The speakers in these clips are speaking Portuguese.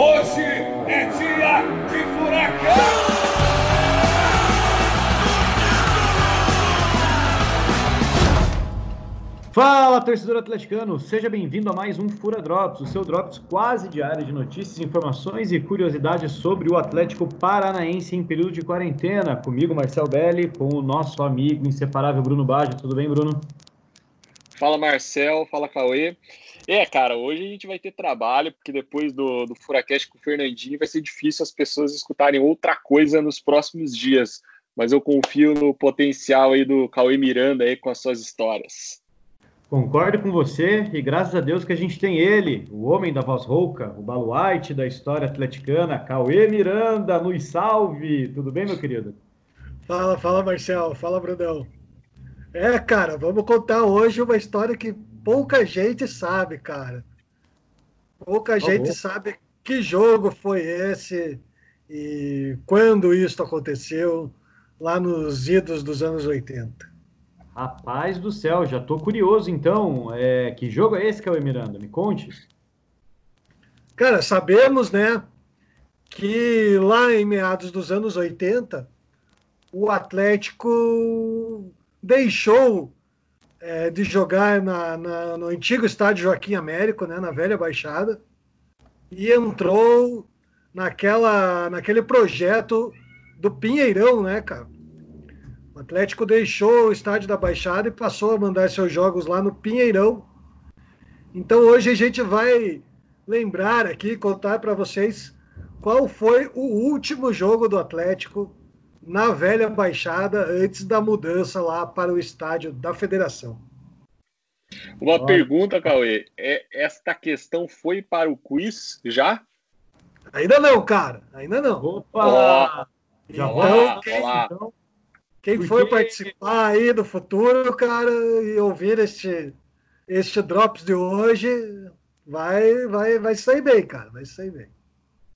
Hoje é dia de furacão! Fala, torcedor atleticano! Seja bem-vindo a mais um Fura Drops, o seu Drops quase diário de notícias, informações e curiosidades sobre o Atlético Paranaense em período de quarentena. Comigo, Marcel Belli, com o nosso amigo inseparável Bruno Baggio. Tudo bem, Bruno? Fala, Marcel. Fala, Cauê. É, cara, hoje a gente vai ter trabalho, porque depois do, do Furacast com o Fernandinho vai ser difícil as pessoas escutarem outra coisa nos próximos dias. Mas eu confio no potencial aí do Cauê Miranda aí com as suas histórias. Concordo com você e graças a Deus que a gente tem ele, o homem da voz rouca, o baluarte da história atleticana, Cauê Miranda, nos salve! Tudo bem, meu querido? Fala, fala, Marcel. Fala, Brunão. É, cara, vamos contar hoje uma história que pouca gente sabe, cara. Pouca oh, gente oh. sabe que jogo foi esse e quando isso aconteceu lá nos idos dos anos 80. Rapaz do céu, já tô curioso então. É, que jogo é esse, Cauê Miranda? Me conte. Cara, sabemos, né, que lá em meados dos anos 80, o Atlético deixou é, de jogar na, na, no antigo estádio Joaquim Américo, né, na velha Baixada, e entrou naquela, naquele projeto do Pinheirão, né, cara? O Atlético deixou o estádio da Baixada e passou a mandar seus jogos lá no Pinheirão. Então hoje a gente vai lembrar aqui, contar para vocês qual foi o último jogo do Atlético na velha Baixada antes da mudança lá para o estádio da Federação. Uma Olha. pergunta, Cauê. É, esta questão foi para o quiz já? Ainda não, cara. Ainda não. Opa! Já então, quem, então, quem for participar aí do futuro, cara, e ouvir este, este Drops de hoje, vai, vai, vai sair bem, cara, vai sair bem.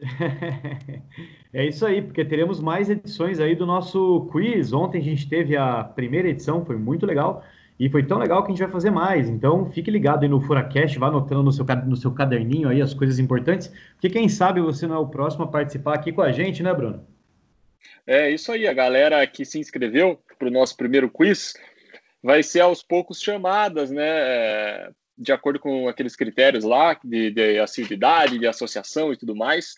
é isso aí, porque teremos mais edições aí do nosso quiz. Ontem a gente teve a primeira edição, foi muito legal. E foi tão legal que a gente vai fazer mais. Então, fique ligado aí no Furacast, vá anotando no seu, no seu caderninho aí as coisas importantes, porque quem sabe você não é o próximo a participar aqui com a gente, né, Bruno? É isso aí, a galera que se inscreveu para o nosso primeiro quiz vai ser aos poucos chamadas, né? De acordo com aqueles critérios lá de, de assiduidade, de associação e tudo mais.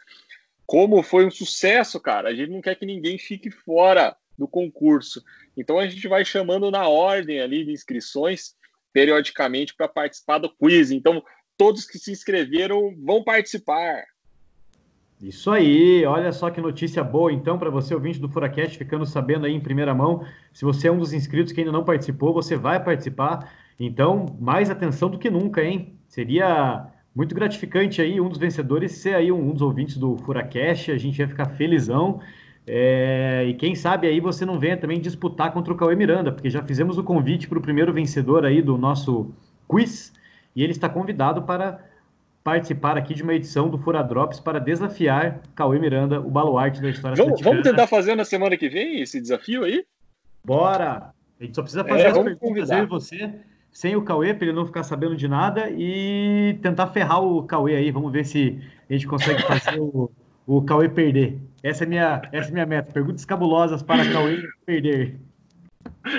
Como foi um sucesso, cara, a gente não quer que ninguém fique fora do concurso. Então a gente vai chamando na ordem ali de inscrições periodicamente para participar do quiz. Então todos que se inscreveram vão participar. Isso aí, olha só que notícia boa então para você ouvinte do Furacast, ficando sabendo aí em primeira mão. Se você é um dos inscritos que ainda não participou, você vai participar. Então, mais atenção do que nunca, hein? Seria muito gratificante aí um dos vencedores ser aí um, dos ouvintes do Furacast, a gente ia ficar felizão. É, e quem sabe aí você não venha também disputar contra o Cauê Miranda, porque já fizemos o convite para o primeiro vencedor aí do nosso quiz e ele está convidado para participar aqui de uma edição do Fura Drops para desafiar Cauê Miranda, o baluarte da história vamos, vamos tentar fazer na semana que vem esse desafio aí? Bora! A gente só precisa fazer é, as perguntas eu e você, sem o Cauê, para ele não ficar sabendo de nada, e tentar ferrar o Cauê aí. Vamos ver se a gente consegue fazer o, o Cauê perder. Essa é minha, essa é minha meta. Perguntas cabulosas para Cauê perder.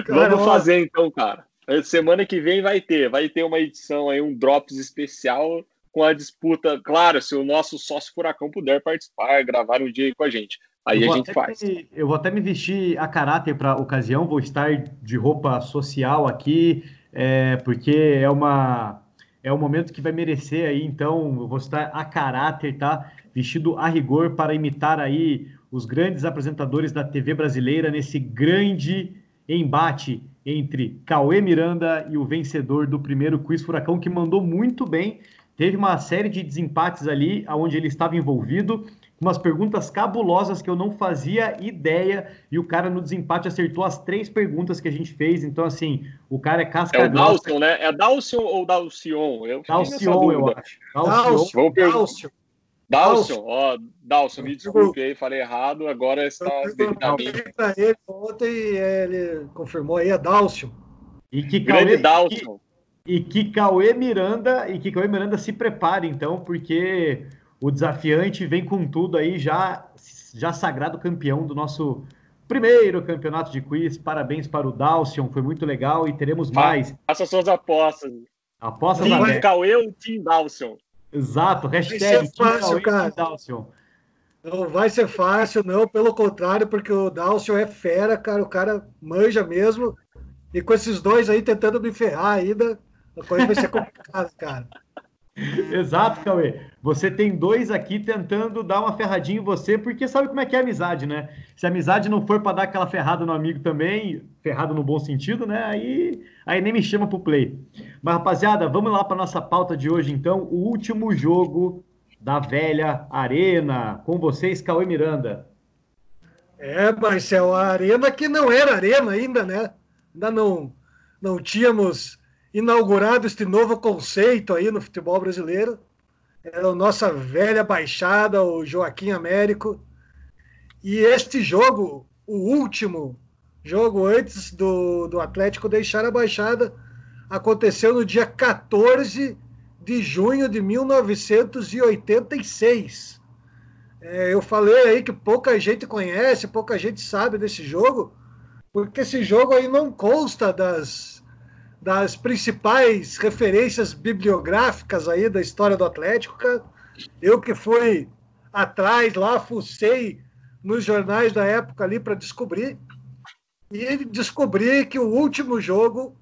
Vamos fazer então, cara. Semana que vem vai ter, vai ter uma edição aí, um Drops especial com a disputa. Claro, se o nosso sócio Furacão puder participar, gravar um dia aí com a gente. Aí a gente faz. Me, eu vou até me vestir a caráter para a ocasião, vou estar de roupa social aqui, é, porque é uma é um momento que vai merecer aí, então eu vou estar a caráter, tá? Vestido a rigor para imitar aí os grandes apresentadores da TV brasileira nesse grande embate entre Cauê Miranda e o vencedor do primeiro Quiz Furacão, que mandou muito bem Teve uma série de desempates ali, onde ele estava envolvido, umas perguntas cabulosas que eu não fazia ideia, e o cara no desempate acertou as três perguntas que a gente fez. Então, assim, o cara é casca É o Dalcion, né? É Dalcion ou Dalcion? Eu Dalcion, eu acho. Dalcion. Dalcion. Dalcion, ó, Dalcion, me desculpe aí, falei errado, agora está devidamente. Para ele ontem, ele confirmou aí, é Dalcion. E que Grande Dalcion. E que Cauê Miranda e que Cauê Miranda se prepare, então, porque o desafiante vem com tudo aí, já, já sagrado campeão do nosso primeiro campeonato de quiz. Parabéns para o Dalcion, foi muito legal e teremos mais. Faça suas apostas. Apostas Team abertas. Cauê ou Team Dalcion? Exato, Vai ser hashtag Team fácil, Cauê e cara. Team Dalcion. Não vai ser fácil, não, pelo contrário, porque o Dalcio é fera, cara, o cara manja mesmo. E com esses dois aí tentando me ferrar ainda, a coisa vai ser complicada, cara. Exato, Cauê. Você tem dois aqui tentando dar uma ferradinha em você, porque sabe como é que é a amizade, né? Se a amizade não for para dar aquela ferrada no amigo também, ferrado no bom sentido, né? Aí, aí nem me chama pro play. Mas, rapaziada, vamos lá para nossa pauta de hoje, então. O último jogo da velha Arena. Com vocês, Cauê Miranda. É, Marcel, a arena que não era arena ainda, né? Ainda não, não tínhamos inaugurado este novo conceito aí no futebol brasileiro. Era a nossa velha baixada, o Joaquim Américo. E este jogo, o último jogo antes do, do Atlético deixar a baixada, aconteceu no dia 14 de junho de 1986. É, eu falei aí que pouca gente conhece, pouca gente sabe desse jogo, porque esse jogo aí não consta das, das principais referências bibliográficas aí da história do Atlético, cara. Eu que fui atrás lá, fucei nos jornais da época ali para descobrir, e descobri que o último jogo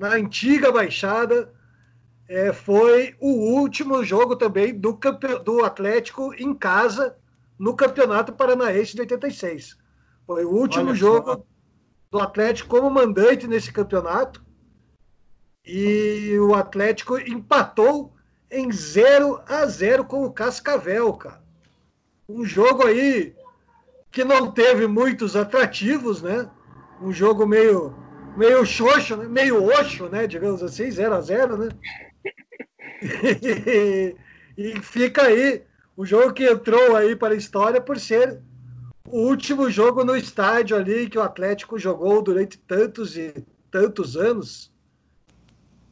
na antiga Baixada é, foi o último jogo também do, do Atlético em casa no Campeonato Paranaense de 86. Foi o último Olha jogo do Atlético como mandante nesse campeonato. E o Atlético empatou em 0 a 0 com o Cascavel, cara. Um jogo aí que não teve muitos atrativos, né? Um jogo meio meio xoxo, né? meio oxo, né? Digamos assim, 0 a 0 né? E, e fica aí o jogo que entrou aí para a história por ser o último jogo no estádio ali que o Atlético jogou durante tantos e tantos anos.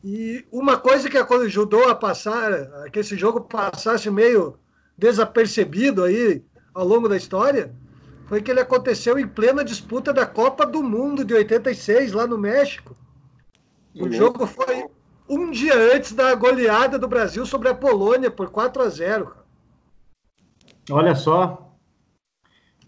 E uma coisa que ajudou a passar, a que esse jogo passasse meio desapercebido aí ao longo da história, foi que ele aconteceu em plena disputa da Copa do Mundo de 86, lá no México. O jogo foi um dia antes da goleada do Brasil sobre a Polônia por 4 a 0. cara. Olha só.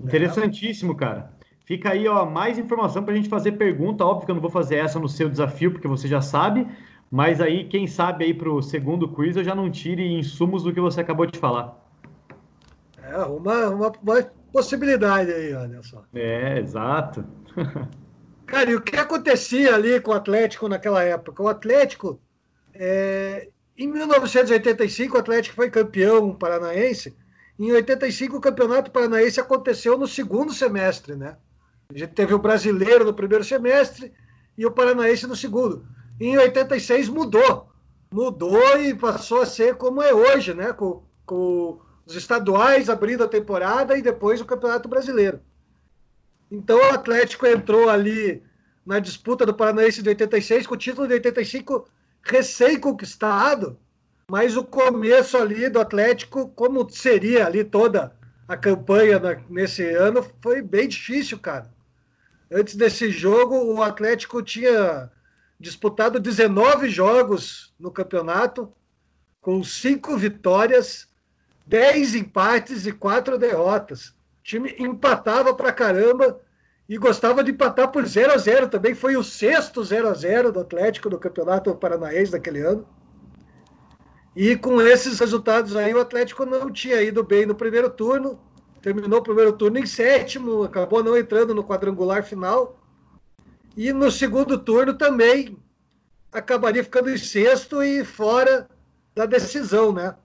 Interessantíssimo, cara. Fica aí, ó, mais informação para a gente fazer pergunta. Óbvio que eu não vou fazer essa no seu desafio, porque você já sabe. Mas aí, quem sabe aí para o segundo quiz, eu já não tire insumos do que você acabou de falar. É uma, uma, uma possibilidade aí, olha só. É, exato. Cara, e o que acontecia ali com o Atlético naquela época? O Atlético, é, em 1985, o Atlético foi campeão paranaense. Em 85, o campeonato paranaense aconteceu no segundo semestre, né? A gente teve o brasileiro no primeiro semestre e o paranaense no segundo. Em 86 mudou. Mudou e passou a ser como é hoje, né? Com, com os estaduais abrindo a temporada e depois o Campeonato Brasileiro. Então o Atlético entrou ali na disputa do Paranaense de 86, com o título de 85 recém-conquistado, mas o começo ali do Atlético, como seria ali toda a campanha na- nesse ano, foi bem difícil, cara. Antes desse jogo, o Atlético tinha disputado 19 jogos no campeonato, com cinco vitórias, 10 empates e quatro derrotas. O time empatava pra caramba e gostava de empatar por 0 a 0 também. Foi o sexto 0 a 0 do Atlético no Campeonato Paranaense daquele ano. E com esses resultados aí, o Atlético não tinha ido bem no primeiro turno. Terminou o primeiro turno em sétimo, acabou não entrando no quadrangular final. E no segundo turno também acabaria ficando em sexto e fora da decisão, né?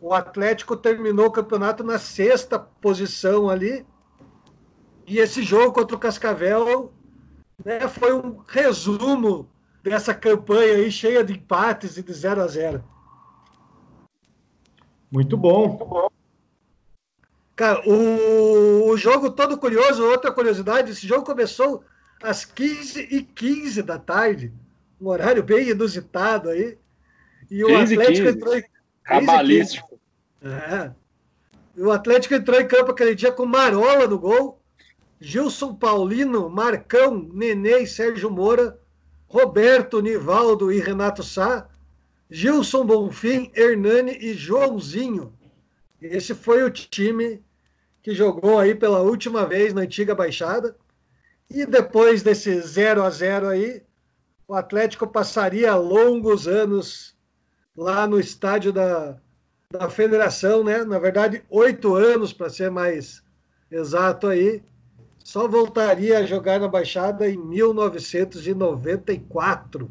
O Atlético terminou o campeonato na sexta posição ali. E esse jogo contra o Cascavel né, foi um resumo dessa campanha aí cheia de empates e de 0 a 0. Muito bom. Cara, o, o jogo todo curioso, outra curiosidade, esse jogo começou às 15h15 da tarde, um horário bem inusitado aí. E o 15 e Atlético 15. entrou em 15 e 15. Cabalístico. É. O Atlético entrou em campo aquele dia com Marola no gol, Gilson Paulino, Marcão, Nenê e Sérgio Moura, Roberto, Nivaldo e Renato Sá, Gilson Bonfim, Hernani e Joãozinho. Esse foi o time que jogou aí pela última vez na antiga Baixada. E depois desse 0 a 0 aí, o Atlético passaria longos anos lá no estádio da, da Federação, né? Na verdade, oito anos para ser mais exato aí. Só voltaria a jogar na Baixada em 1994.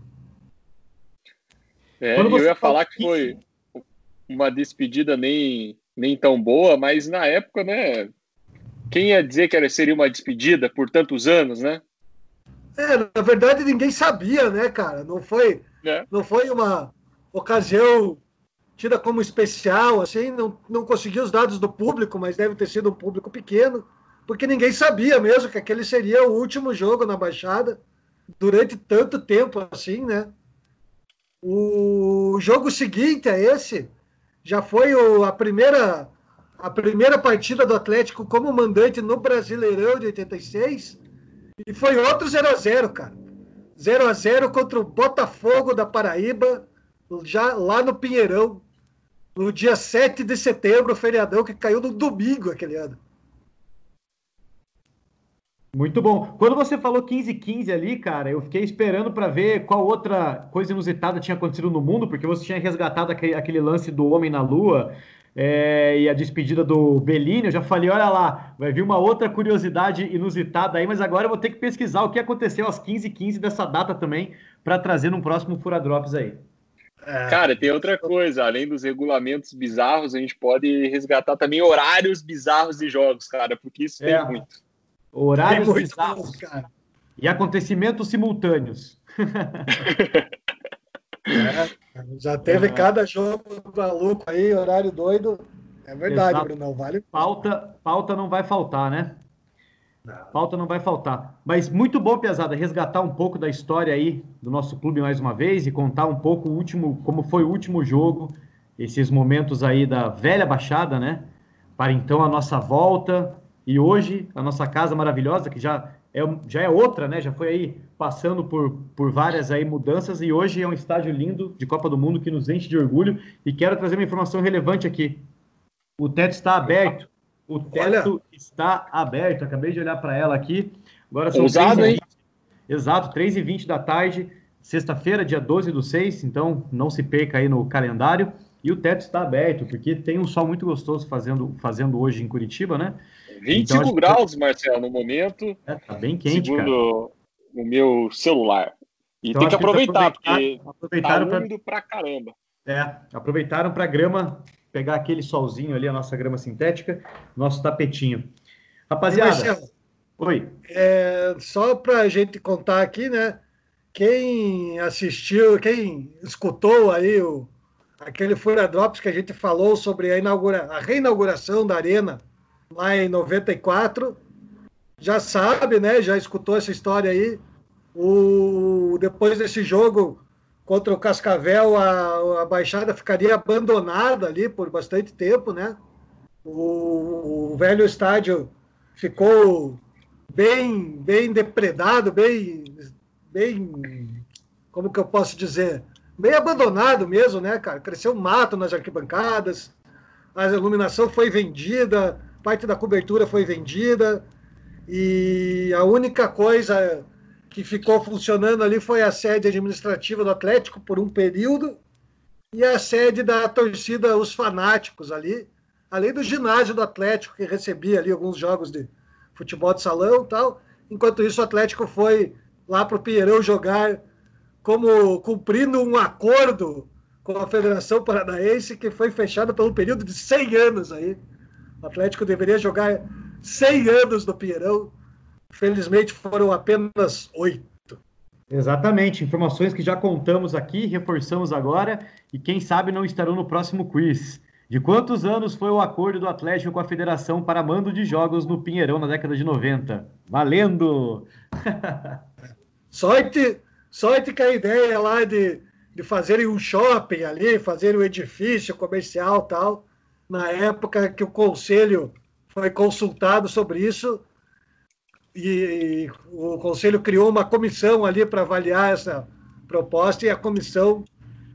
É, eu ia falar que foi uma despedida nem, nem tão boa, mas na época, né? Quem ia dizer que era, seria uma despedida por tantos anos, né? É, na verdade ninguém sabia, né, cara? Não foi, é. não foi uma ocasião tida como especial, assim, não, não consegui os dados do público, mas deve ter sido um público pequeno, porque ninguém sabia mesmo que aquele seria o último jogo na Baixada durante tanto tempo assim, né? O jogo seguinte a esse já foi o, a primeira a primeira partida do Atlético como mandante no Brasileirão de 86 e foi outro 0 a 0 cara. 0 a 0 contra o Botafogo da Paraíba, já lá no Pinheirão, no dia 7 de setembro, feriadão que caiu no domingo aquele ano. Muito bom. Quando você falou 15-15 ali, cara, eu fiquei esperando para ver qual outra coisa inusitada tinha acontecido no mundo, porque você tinha resgatado aquele, aquele lance do Homem na Lua é, e a despedida do Bellini. Eu já falei, olha lá, vai vir uma outra curiosidade inusitada aí, mas agora eu vou ter que pesquisar o que aconteceu às 15h15 dessa data também, para trazer num próximo Fura Drops aí. É. Cara, tem outra coisa, além dos regulamentos bizarros, a gente pode resgatar também horários bizarros de jogos, cara, porque isso é. tem muito. Horários é bizarros. Cara. E acontecimentos simultâneos. é, já teve é. cada jogo maluco aí, horário doido. É verdade, Exato. Bruno. Vale. Pauta, pauta não vai faltar, né? Não. Pauta não vai faltar. Mas muito bom, Piazada, resgatar um pouco da história aí do nosso clube mais uma vez e contar um pouco o último, como foi o último jogo, esses momentos aí da velha Baixada, né? Para então a nossa volta, e hoje, a nossa casa maravilhosa, que já é, já é outra, né? Já foi aí passando por, por várias aí mudanças e hoje é um estádio lindo de Copa do Mundo que nos enche de orgulho. E quero trazer uma informação relevante aqui. O teto está aberto. O teto Olha. está aberto. Acabei de olhar para ela aqui. Agora são Ousado, 3 h Exato, 3h20 da tarde, sexta-feira, dia 12 do 6. Então, não se perca aí no calendário. E o teto está aberto, porque tem um sol muito gostoso fazendo, fazendo hoje em Curitiba, né? 25 então, graus, que... Marcelo, no momento. É, tá bem quente, segundo cara. o meu celular. E então, tem que aproveitar, que porque aproveitaram tá úmido pra... pra caramba. É, aproveitaram para grama pegar aquele solzinho ali, a nossa grama sintética, nosso tapetinho. Rapaziada, Marcelo, oi. É, só para a gente contar aqui, né? Quem assistiu, quem escutou aí o, aquele Fura Drops que a gente falou sobre a, inaugura, a reinauguração da arena lá em 94. Já sabe, né? Já escutou essa história aí. O, depois desse jogo contra o Cascavel, a, a Baixada ficaria abandonada ali por bastante tempo, né? O, o velho estádio ficou bem, bem depredado, bem, bem, como que eu posso dizer, bem abandonado mesmo, né, cara? Cresceu mato nas arquibancadas, a iluminação foi vendida, parte da cobertura foi vendida e a única coisa que ficou funcionando ali foi a sede administrativa do Atlético por um período e a sede da torcida Os Fanáticos ali, além do ginásio do Atlético que recebia ali alguns jogos de futebol de salão e tal. Enquanto isso, o Atlético foi lá para o Pinheirão jogar como cumprindo um acordo com a Federação Paranaense que foi fechado por um período de 100 anos aí. O Atlético deveria jogar 100 anos no Pinheirão. Felizmente foram apenas oito. Exatamente, informações que já contamos aqui, reforçamos agora e quem sabe não estarão no próximo quiz. De quantos anos foi o acordo do Atlético com a Federação para mando de jogos no Pinheirão na década de 90? Valendo! sorte, sorte que a ideia lá de, de fazerem um shopping ali, fazer um edifício comercial tal, na época que o conselho foi consultado sobre isso e o conselho criou uma comissão ali para avaliar essa proposta e a comissão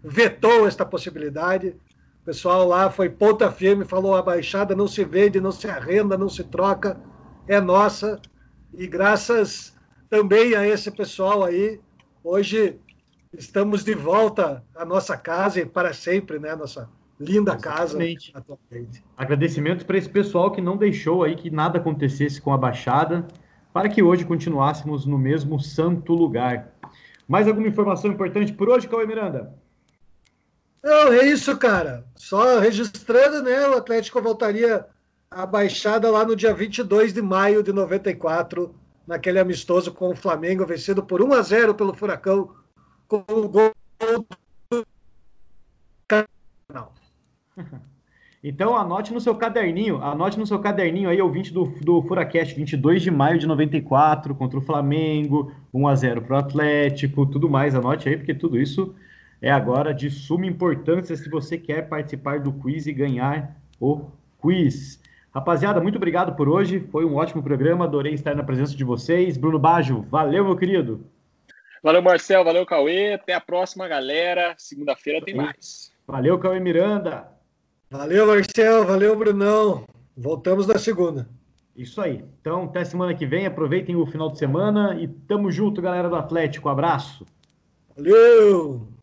vetou esta possibilidade. O pessoal lá foi ponta firme, falou a baixada não se vende, não se arrenda, não se troca, é nossa. E graças também a esse pessoal aí, hoje estamos de volta à nossa casa e para sempre, né? Nossa linda Exatamente. casa atualmente. Agradecimentos para esse pessoal que não deixou aí que nada acontecesse com a Baixada, para que hoje continuássemos no mesmo santo lugar. Mais alguma informação importante por hoje, Cauê Miranda? Não, é isso, cara. Só registrando, né? O Atlético voltaria à Baixada lá no dia 22 de maio de 94, naquele amistoso com o Flamengo, vencido por 1 a 0 pelo Furacão, com o gol do Então anote no seu caderninho, anote no seu caderninho aí, ouvinte do, do Furacast, 22 de maio de 94, contra o Flamengo, 1 a 0 para o Atlético, tudo mais, anote aí, porque tudo isso é agora de suma importância se você quer participar do quiz e ganhar o quiz. Rapaziada, muito obrigado por hoje, foi um ótimo programa, adorei estar na presença de vocês. Bruno Bajo, valeu, meu querido. Valeu, Marcel, valeu, Cauê, até a próxima, galera. Segunda-feira tem mais. Valeu, Cauê Miranda. Valeu, Marcel. Valeu, Brunão. Voltamos na segunda. Isso aí. Então, até semana que vem. Aproveitem o final de semana e tamo junto, galera do Atlético. Abraço. Valeu!